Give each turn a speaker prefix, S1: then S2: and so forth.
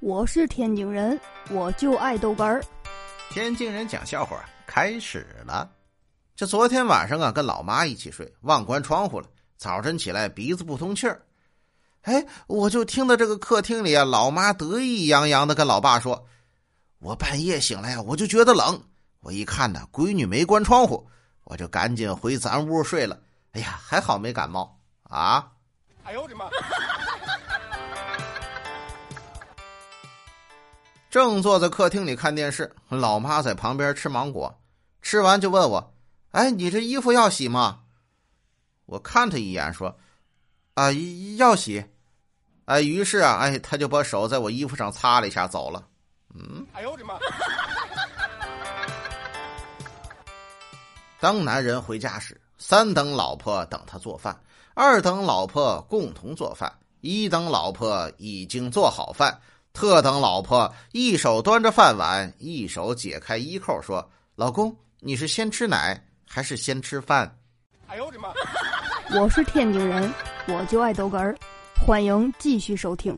S1: 我是天津人，我就爱豆干儿。
S2: 天津人讲笑话开始了。这昨天晚上啊，跟老妈一起睡，忘关窗户了。早晨起来鼻子不通气儿，哎，我就听到这个客厅里啊，老妈得意洋洋的跟老爸说：“我半夜醒来呀，我就觉得冷。我一看呢，闺女没关窗户，我就赶紧回咱屋睡了。哎呀，还好没感冒啊！”哎呦我的妈！正坐在客厅里看电视，老妈在旁边吃芒果，吃完就问我：“哎，你这衣服要洗吗？”我看他一眼，说：“啊，要洗。”哎，于是啊，哎，他就把手在我衣服上擦了一下，走了。嗯，哎呦我的妈！当男人回家时，三等老婆等他做饭，二等老婆共同做饭，一等老婆已经做好饭。特等老婆一手端着饭碗，一手解开衣扣，说：“老公，你是先吃奶还是先吃饭？”
S1: 哎呦我的妈！我是天津人，我就爱逗哏儿，欢迎继续收听。